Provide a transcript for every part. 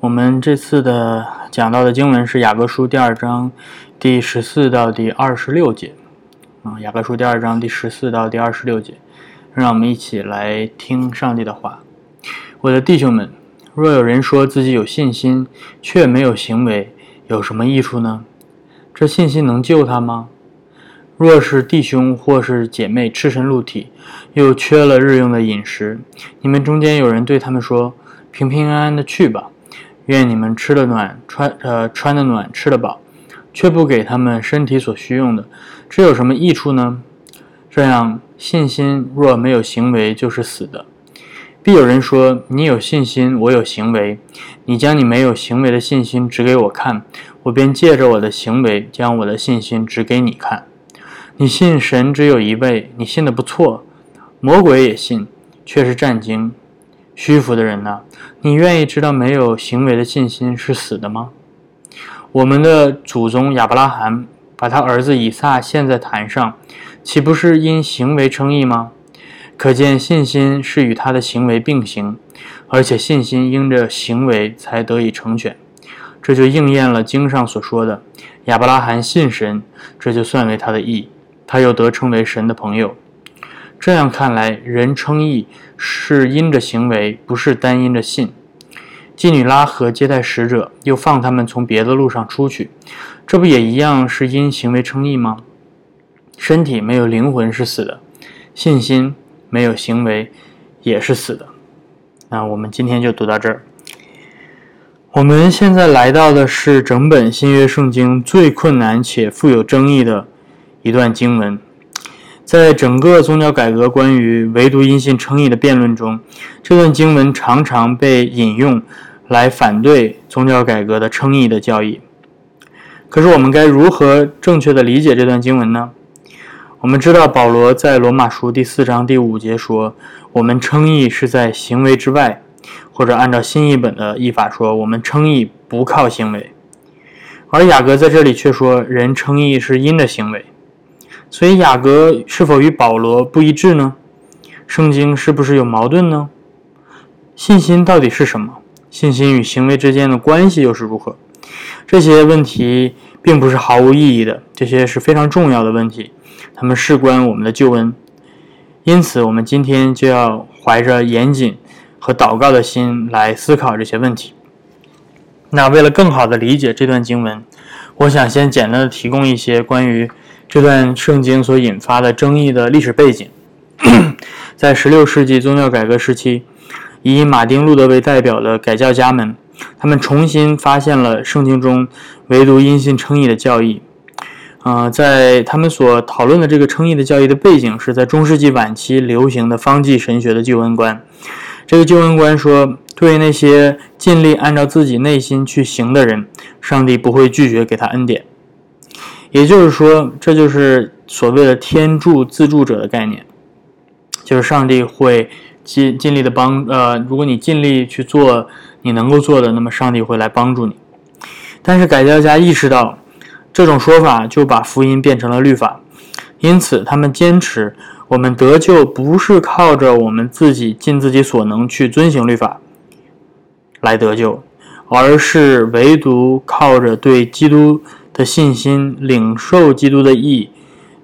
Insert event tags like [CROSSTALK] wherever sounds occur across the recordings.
我们这次的讲到的经文是雅各书第二章第十四到第二十六节，啊，雅各书第二章第十四到第二十六节，让我们一起来听上帝的话。我的弟兄们，若有人说自己有信心，却没有行为，有什么益处呢？这信心能救他吗？若是弟兄或是姐妹赤身露体，又缺了日用的饮食，你们中间有人对他们说：“平平安安的去吧。”愿你们吃的暖，穿呃穿的暖，吃得饱，却不给他们身体所需用的，这有什么益处呢？这样信心若没有行为，就是死的。必有人说：“你有信心，我有行为。你将你没有行为的信心指给我看，我便借着我的行为将我的信心指给你看。你信神只有一位，你信的不错，魔鬼也信，却是战惊。”虚浮的人呢？你愿意知道没有行为的信心是死的吗？我们的祖宗亚伯拉罕把他儿子以撒献在坛上，岂不是因行为称义吗？可见信心是与他的行为并行，而且信心因着行为才得以成全。这就应验了经上所说的：亚伯拉罕信神，这就算为他的义，他又得称为神的朋友。这样看来，人称义是因着行为，不是单因着信。妓女拉合接待使者，又放他们从别的路上出去，这不也一样是因行为称义吗？身体没有灵魂是死的，信心没有行为也是死的。那我们今天就读到这儿。我们现在来到的是整本新约圣经最困难且富有争议的一段经文。在整个宗教改革关于唯独因信称义的辩论中，这段经文常常被引用来反对宗教改革的称义的教义。可是，我们该如何正确的理解这段经文呢？我们知道，保罗在罗马书第四章第五节说：“我们称义是在行为之外。”或者按照新译本的译法说：“我们称义不靠行为。”而雅各在这里却说：“人称义是因着行为。”所以雅各是否与保罗不一致呢？圣经是不是有矛盾呢？信心到底是什么？信心与行为之间的关系又是如何？这些问题并不是毫无意义的，这些是非常重要的问题，他们事关我们的救恩。因此，我们今天就要怀着严谨和祷告的心来思考这些问题。那为了更好的理解这段经文，我想先简单的提供一些关于。这段圣经所引发的争议的历史背景，[CLEARS THROAT] 在16世纪宗教改革时期，以马丁·路德为代表的改教家们，他们重新发现了圣经中唯独因信称义的教义。啊，在他们所讨论的这个称义的教义的背景，是在中世纪晚期流行的方济神学的救恩观。这个救恩观说，对那些尽力按照自己内心去行的人，上帝不会拒绝给他恩典。也就是说，这就是所谓的天助自助者的概念，就是上帝会尽尽力的帮呃，如果你尽力去做你能够做的，那么上帝会来帮助你。但是改教家意识到这种说法就把福音变成了律法，因此他们坚持我们得救不是靠着我们自己尽自己所能去遵行律法来得救，而是唯独靠着对基督。的信心领受基督的义，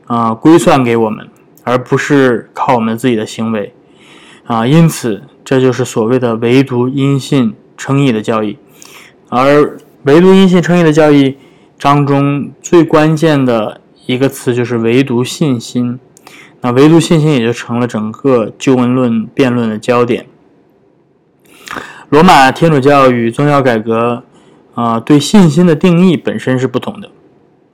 啊，归算给我们，而不是靠我们自己的行为，啊，因此这就是所谓的唯独因信称义的教义。而唯独因信称义的教义当中最关键的一个词就是唯独信心，那唯独信心也就成了整个救恩论辩论的焦点。罗马天主教与宗教改革。啊，对信心的定义本身是不同的。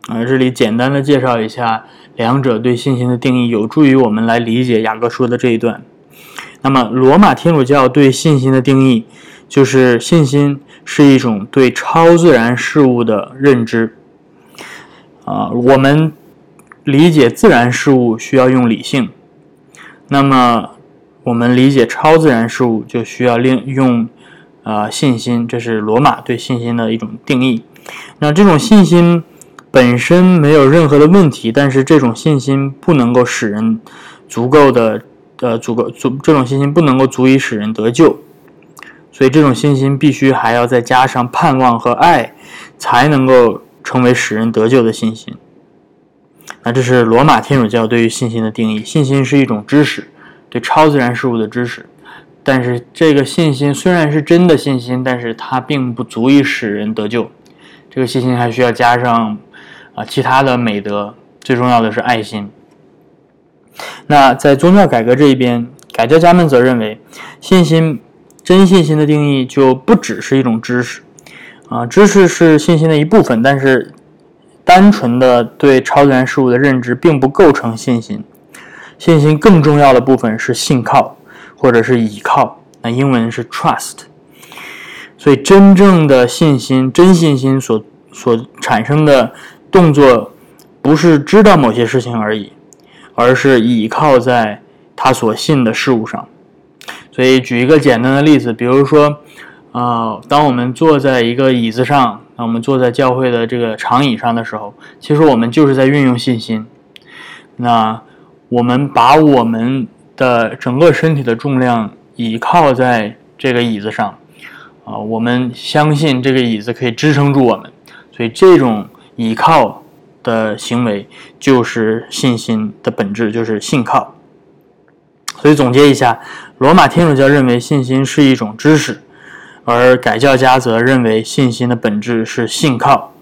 啊，这里简单的介绍一下两者对信心的定义，有助于我们来理解雅各说的这一段。那么，罗马天主教对信心的定义就是信心是一种对超自然事物的认知。啊，我们理解自然事物需要用理性，那么我们理解超自然事物就需要另用。啊，信心，这是罗马对信心的一种定义。那这种信心本身没有任何的问题，但是这种信心不能够使人足够的呃足够足，这种信心不能够足以使人得救。所以这种信心必须还要再加上盼望和爱，才能够成为使人得救的信心。那这是罗马天主教对于信心的定义：信心是一种知识，对超自然事物的知识。但是这个信心虽然是真的信心，但是它并不足以使人得救。这个信心还需要加上啊其他的美德，最重要的是爱心。那在宗教改革这一边，改教家们则认为，信心真信心的定义就不只是一种知识啊，知识是信心的一部分，但是单纯的对超自然事物的认知并不构成信心。信心更重要的部分是信靠。或者是倚靠，那英文是 trust。所以，真正的信心、真信心所所产生的动作，不是知道某些事情而已，而是倚靠在他所信的事物上。所以，举一个简单的例子，比如说，啊，当我们坐在一个椅子上，那我们坐在教会的这个长椅上的时候，其实我们就是在运用信心。那我们把我们的整个身体的重量倚靠在这个椅子上，啊，我们相信这个椅子可以支撑住我们，所以这种倚靠的行为就是信心的本质，就是信靠。所以总结一下，罗马天主教认为信心是一种知识，而改教家则认为信心的本质是信靠。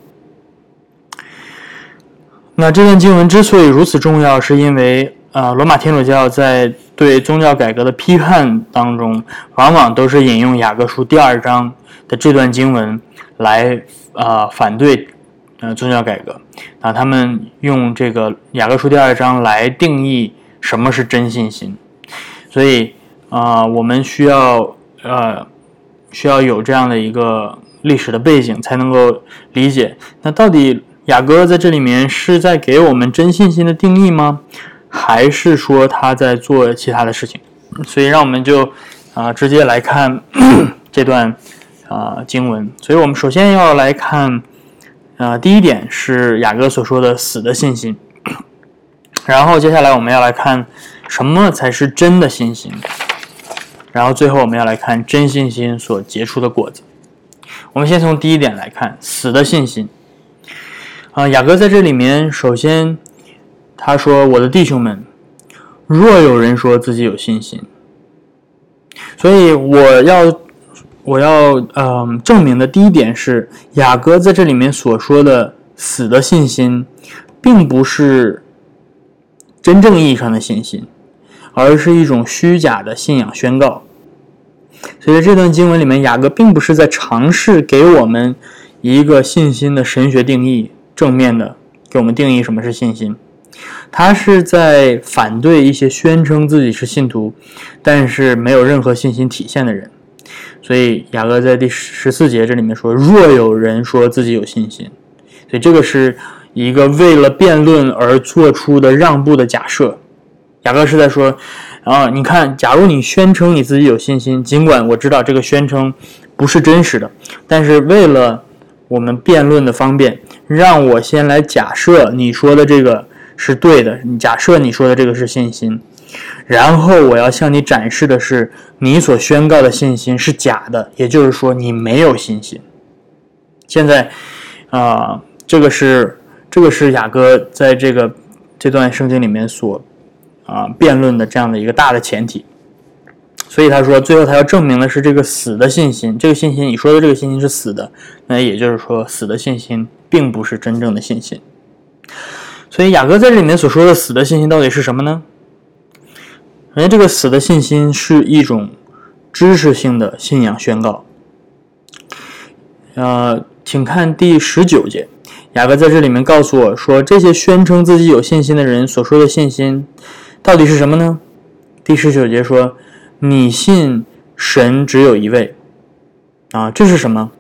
那这段经文之所以如此重要，是因为。呃，罗马天主教在对宗教改革的批判当中，往往都是引用雅各书第二章的这段经文来呃反对呃宗教改革啊。他们用这个雅各书第二章来定义什么是真信心，所以啊，我们需要呃需要有这样的一个历史的背景，才能够理解那到底雅各在这里面是在给我们真信心的定义吗？还是说他在做其他的事情，所以让我们就啊直接来看 [CLEARS THROAT] 这段啊经文。所以我们首先要来看啊第一点是雅各所说的死的信心，[CLEARS THROAT] 然后接下来我们要来看什么才是真的信心，然后最后我们要来看真信心所结出的果子。我们先从第一点来看死的信心啊，雅各在这里面首先。他说：“我的弟兄们，若有人说自己有信心，所以我要我要嗯证明的第一点是，雅各在这里面所说的死的信心，并不是真正意义上的信心，而是一种虚假的信仰宣告。所以这段经文里面，雅各并不是在尝试给我们一个信心的神学定义，正面的给我们定义什么是信心。”他是在反对一些宣称自己是信徒，但是没有任何信心体现的人。所以雅各在第十四节这里面说：“若有人说自己有信心，所以这个是一个为了辩论而做出的让步的假设。”雅各是在说：“啊，你看，假如你宣称你自己有信心，尽管我知道这个宣称不是真实的，但是为了我们辩论的方便，让我先来假设你说的这个。”是对的。你假设你说的这个是信心，然后我要向你展示的是你所宣告的信心是假的，也就是说你没有信心。现在，啊，这个是这个是雅各在这个这段圣经里面所啊辩论的这样的一个大的前提。所以他说，最后他要证明的是这个死的信心，这个信心你说的这个信心是死的，那也就是说死的信心并不是真正的信心。所以雅各在这里面所说的死的信心到底是什么呢？首先，这个死的信心是一种知识性的信仰宣告。呃，请看第十九节，雅各在这里面告诉我说，这些宣称自己有信心的人所说的信心到底是什么呢？第十九节说：“你信神只有一位。”啊，这是什么？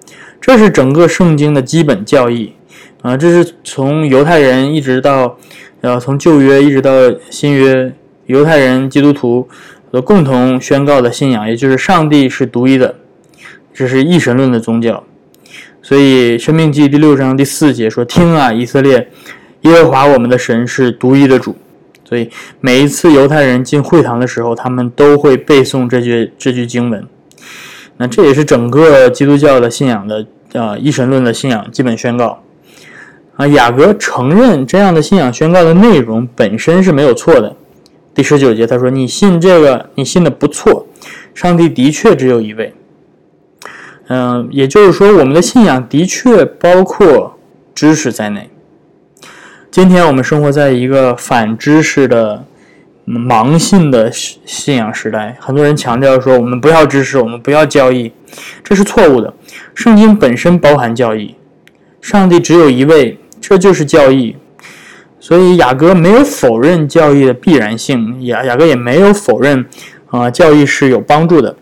这是整个圣经的基本教义。啊，这是从犹太人一直到，呃，从旧约一直到新约，犹太人、基督徒的共同宣告的信仰，也就是上帝是独一的，这是一神论的宗教。所以《生命记》第六章第四节说：“听啊，以色列，耶和华我们的神是独一的主。”所以每一次犹太人进会堂的时候，他们都会背诵这句这句经文。那这也是整个基督教的信仰的呃一神论的信仰基本宣告。啊，雅各承认这样的信仰宣告的内容本身是没有错的。第十九节他说：“你信这个，你信的不错，上帝的确只有一位。”嗯，也就是说，我们的信仰的确包括知识在内。今天我们生活在一个反知识的盲信的信仰时代，很多人强调说我们不要知识，我们不要教义，这是错误的。圣经本身包含教义，上帝只有一位。这就是教义，所以雅各没有否认教义的必然性，雅雅各也没有否认啊教义是有帮助的。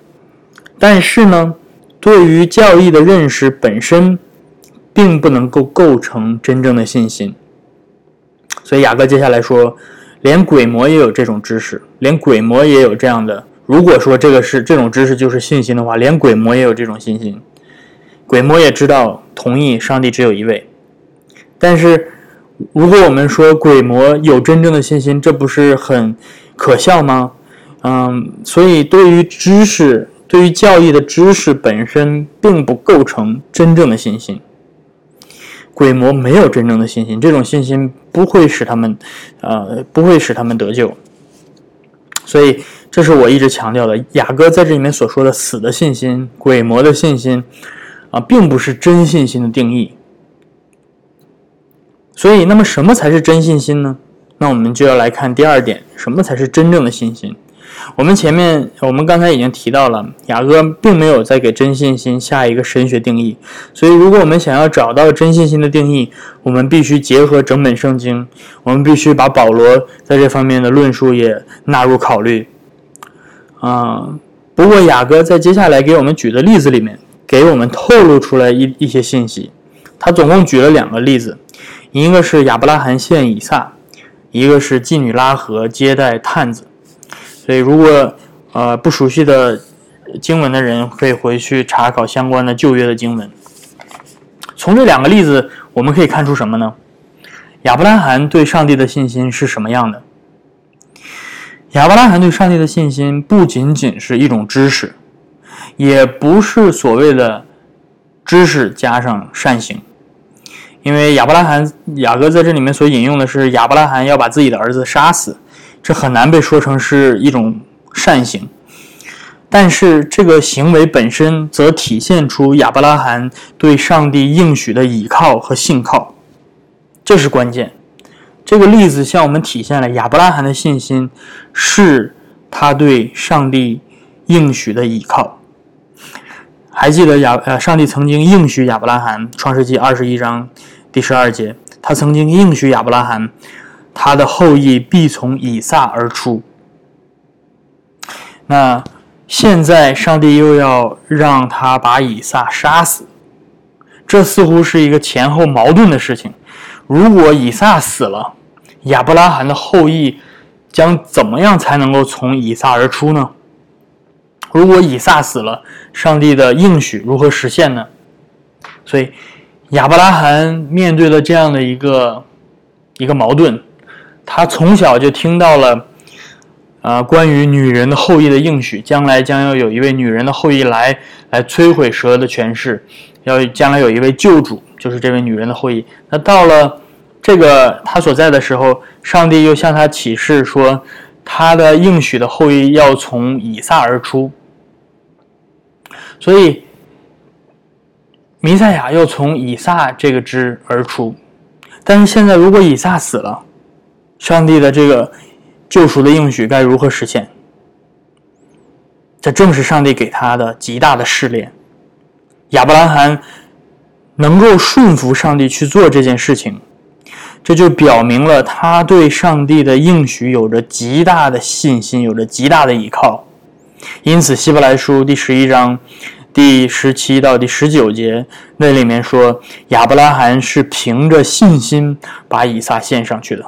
但是呢，对于教义的认识本身，并不能够构成真正的信心。所以雅各接下来说，连鬼魔也有这种知识，连鬼魔也有这样的。如果说这个是这种知识就是信心的话，连鬼魔也有这种信心，鬼魔也知道同意上帝只有一位。但是，如果我们说鬼魔有真正的信心，这不是很可笑吗？嗯，所以对于知识，对于教义的知识本身，并不构成真正的信心。鬼魔没有真正的信心，这种信心不会使他们，呃，不会使他们得救。所以，这是我一直强调的。雅各在这里面所说的“死的信心”、“鬼魔的信心”，啊，并不是真信心的定义。所以，那么什么才是真信心呢？那我们就要来看第二点，什么才是真正的信心？我们前面，我们刚才已经提到了，雅各并没有在给真信心下一个神学定义。所以，如果我们想要找到真信心的定义，我们必须结合整本圣经，我们必须把保罗在这方面的论述也纳入考虑。啊，不过雅各在接下来给我们举的例子里面，给我们透露出来一一些信息。他总共举了两个例子。一个是亚伯拉罕献以撒，一个是妓女拉合接待探子。所以，如果呃不熟悉的经文的人，可以回去查考相关的旧约的经文。从这两个例子，我们可以看出什么呢？亚伯拉罕对上帝的信心是什么样的？亚伯拉罕对上帝的信心不仅仅是一种知识，也不是所谓的知识加上善行。因为亚伯拉罕雅各在这里面所引用的是亚伯拉罕要把自己的儿子杀死，这很难被说成是一种善行。但是这个行为本身则体现出亚伯拉罕对上帝应许的倚靠和信靠，这是关键。这个例子向我们体现了亚伯拉罕的信心是他对上帝应许的倚靠。还记得亚呃，上帝曾经应许亚伯拉罕，《创世纪》二十一章。第十二节，他曾经应许亚伯拉罕，他的后裔必从以撒而出。那现在上帝又要让他把以撒杀死，这似乎是一个前后矛盾的事情。如果以撒死了，亚伯拉罕的后裔将怎么样才能够从以撒而出呢？如果以撒死了，上帝的应许如何实现呢？所以。亚伯拉罕面对了这样的一个一个矛盾，他从小就听到了啊关于女人的后裔的应许，将来将要有一位女人的后裔来来摧毁蛇的权势，要将来有一位救主，就是这位女人的后裔。那到了这个他所在的时候，上帝又向他启示说，他的应许的后裔要从以撒而出，所以。弥赛亚要从以撒这个支而出，但是现在如果以撒死了，上帝的这个救赎的应许该如何实现？这正是上帝给他的极大的试炼。亚伯拉罕能够顺服上帝去做这件事情，这就表明了他对上帝的应许有着极大的信心，有着极大的依靠。因此，希伯来书第十一章。第十七到第十九节，那里面说亚伯拉罕是凭着信心把以撒献上去的，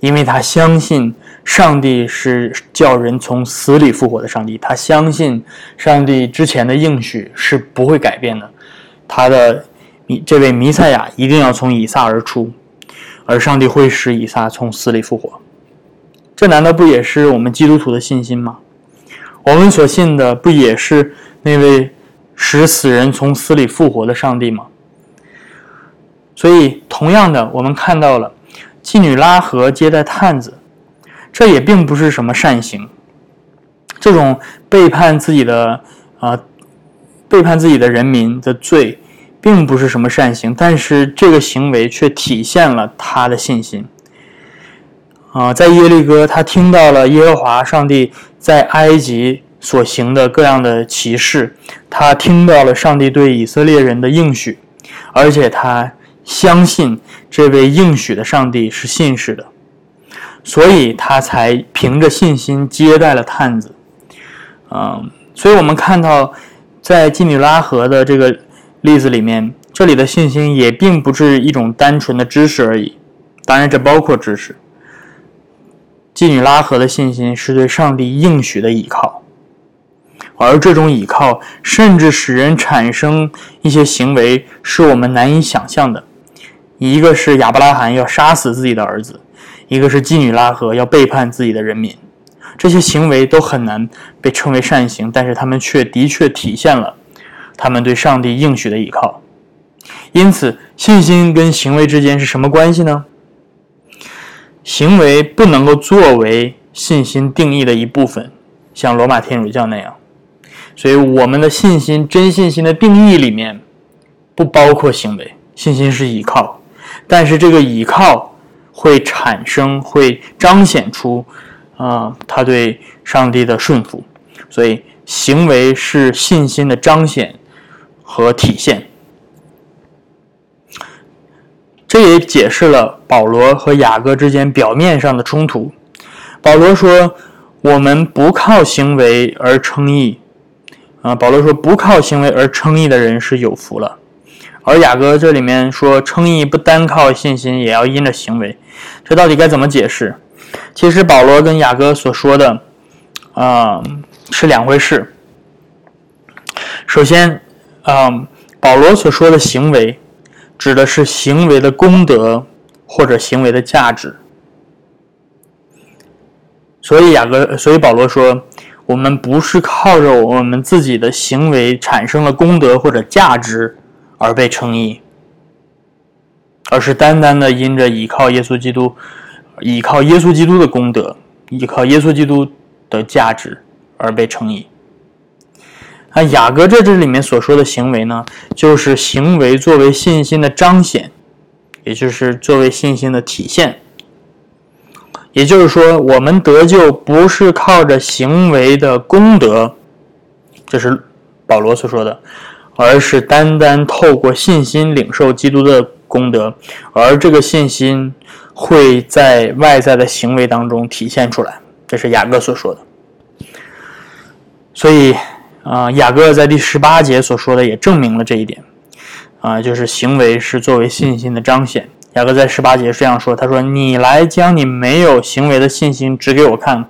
因为他相信上帝是叫人从死里复活的上帝，他相信上帝之前的应许是不会改变的，他的弥这位弥赛亚一定要从以撒而出，而上帝会使以撒从死里复活，这难道不也是我们基督徒的信心吗？我们所信的不也是那位使死人从死里复活的上帝吗？所以，同样的，我们看到了妓女拉合接待探子，这也并不是什么善行。这种背叛自己的啊，背叛自己的人民的罪，并不是什么善行，但是这个行为却体现了他的信心。啊，在耶利哥，他听到了耶和华上帝在埃及所行的各样的奇事，他听到了上帝对以色列人的应许，而且他相信这位应许的上帝是信实的，所以他才凭着信心接待了探子。嗯，所以我们看到，在基米拉河的这个例子里面，这里的信心也并不是一种单纯的知识而已，当然这包括知识。妓女拉合的信心是对上帝应许的倚靠，而这种倚靠甚至使人产生一些行为是我们难以想象的。一个是亚伯拉罕要杀死自己的儿子，一个是妓女拉合要背叛自己的人民，这些行为都很难被称为善行，但是他们却的确体现了他们对上帝应许的倚靠。因此，信心跟行为之间是什么关系呢？行为不能够作为信心定义的一部分，像罗马天主教那样。所以，我们的信心真信心的定义里面不包括行为。信心是依靠，但是这个依靠会产生、会彰显出啊，他对上帝的顺服。所以，行为是信心的彰显和体现。这也解释了保罗和雅各之间表面上的冲突。保罗说：“我们不靠行为而称义。”啊，保罗说：“不靠行为而称义的人是有福了。”而雅各这里面说：“称义不单靠信心，也要因着行为。”这到底该怎么解释？其实保罗跟雅各所说的啊是两回事。首先，啊，保罗所说的行为。指的是行为的功德或者行为的价值，所以雅各，所以保罗说，我们不是靠着我们自己的行为产生了功德或者价值而被称义，而是单单的因着依靠耶稣基督，依靠耶稣基督的功德，依靠耶稣基督的价值而被称义。啊，雅各这这里面所说的行为呢，就是行为作为信心的彰显，也就是作为信心的体现。也就是说，我们得救不是靠着行为的功德，这是保罗所说的，而是单单透过信心领受基督的功德，而这个信心会在外在的行为当中体现出来。这是雅各所说的。所以。啊，雅各在第十八节所说的也证明了这一点，啊，就是行为是作为信心的彰显。雅各在十八节这样说：“他说，你来将你没有行为的信心指给我看，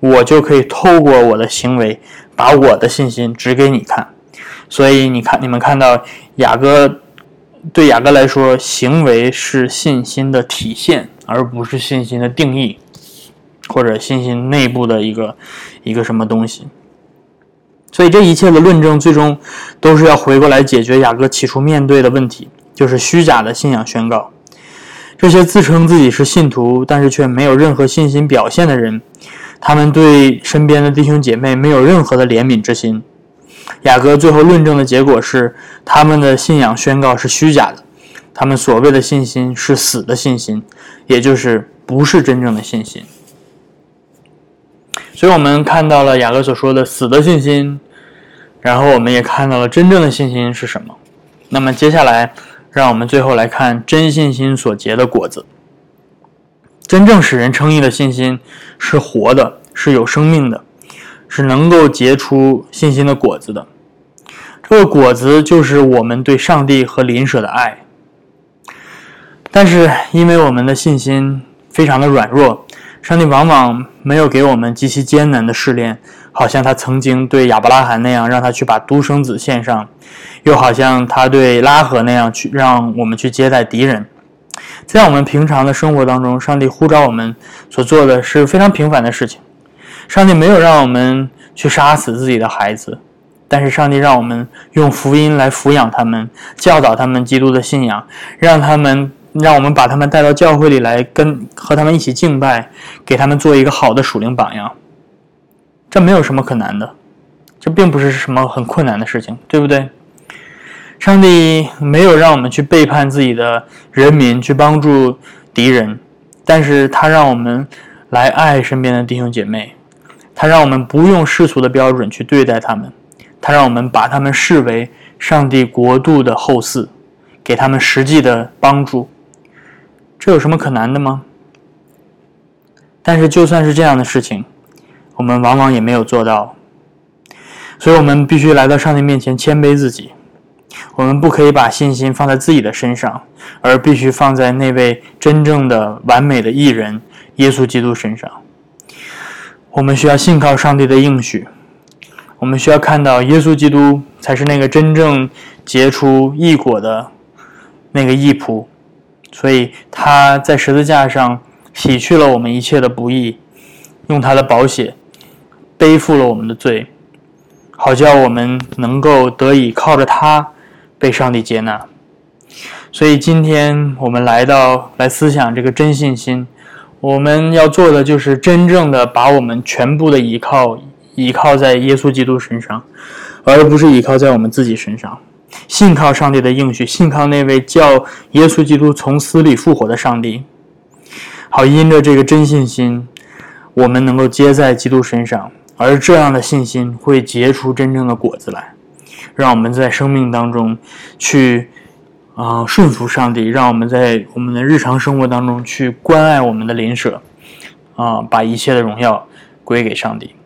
我就可以透过我的行为把我的信心指给你看。”所以你看，你们看到雅各对雅各来说，行为是信心的体现，而不是信心的定义，或者信心内部的一个一个什么东西。所以这一切的论证，最终都是要回过来解决雅各起初面对的问题，就是虚假的信仰宣告。这些自称自己是信徒，但是却没有任何信心表现的人，他们对身边的弟兄姐妹没有任何的怜悯之心。雅各最后论证的结果是，他们的信仰宣告是虚假的，他们所谓的信心是死的信心，也就是不是真正的信心。所以我们看到了雅各所说的死的信心，然后我们也看到了真正的信心是什么。那么接下来，让我们最后来看真信心所结的果子。真正使人称义的信心是活的，是有生命的，是能够结出信心的果子的。这个果子就是我们对上帝和邻舍的爱。但是因为我们的信心非常的软弱。上帝往往没有给我们极其艰难的试炼，好像他曾经对亚伯拉罕那样，让他去把独生子献上；又好像他对拉合那样，去让我们去接待敌人。在我们平常的生活当中，上帝呼召我们所做的是非常平凡的事情。上帝没有让我们去杀死自己的孩子，但是上帝让我们用福音来抚养他们，教导他们基督的信仰，让他们让我们把他们带到教会里来，跟和他们一起敬拜，给他们做一个好的属灵榜样。这没有什么可难的，这并不是什么很困难的事情，对不对？上帝没有让我们去背叛自己的人民，去帮助敌人，但是他让我们来爱身边的弟兄姐妹。他让我们不用世俗的标准去对待他们，他让我们把他们视为上帝国度的后嗣，给他们实际的帮助。这有什么可难的吗？但是就算是这样的事情，我们往往也没有做到。所以我们必须来到上帝面前谦卑自己。我们不可以把信心放在自己的身上，而必须放在那位真正的完美的艺人耶稣基督身上。我们需要信靠上帝的应许，我们需要看到耶稣基督才是那个真正结出义果的那个义仆，所以他在十字架上洗去了我们一切的不义，用他的宝血背负了我们的罪，好叫我们能够得以靠着他被上帝接纳。所以今天我们来到来思想这个真信心。我们要做的就是真正的把我们全部的依靠依靠在耶稣基督身上，而不是依靠在我们自己身上。信靠上帝的应许，信靠那位叫耶稣基督从死里复活的上帝。好，因着这个真信心，我们能够接在基督身上，而这样的信心会结出真正的果子来，让我们在生命当中去。啊，顺服上帝，让我们在我们的日常生活当中去关爱我们的邻舍，啊，把一切的荣耀归给上帝。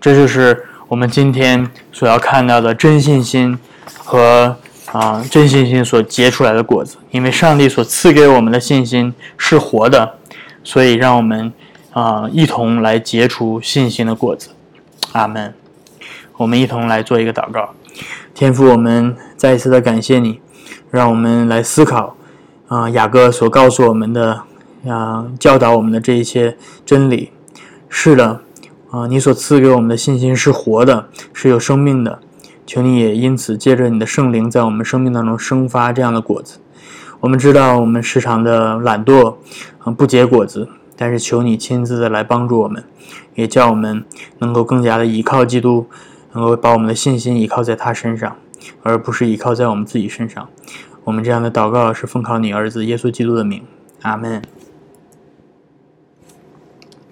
这就是我们今天所要看到的真信心和啊真信心所结出来的果子。因为上帝所赐给我们的信心是活的，所以让我们啊一同来结出信心的果子。阿门。我们一同来做一个祷告，天父，我们再一次的感谢你。让我们来思考，啊，雅各所告诉我们的，啊，教导我们的这一些真理，是的，啊，你所赐给我们的信心是活的，是有生命的，求你也因此借着你的圣灵，在我们生命当中生发这样的果子。我们知道我们时常的懒惰，啊，不结果子，但是求你亲自的来帮助我们，也叫我们能够更加的依靠基督，能够把我们的信心依靠在他身上。而不是依靠在我们自己身上。我们这样的祷告是奉靠你儿子耶稣基督的名，阿门。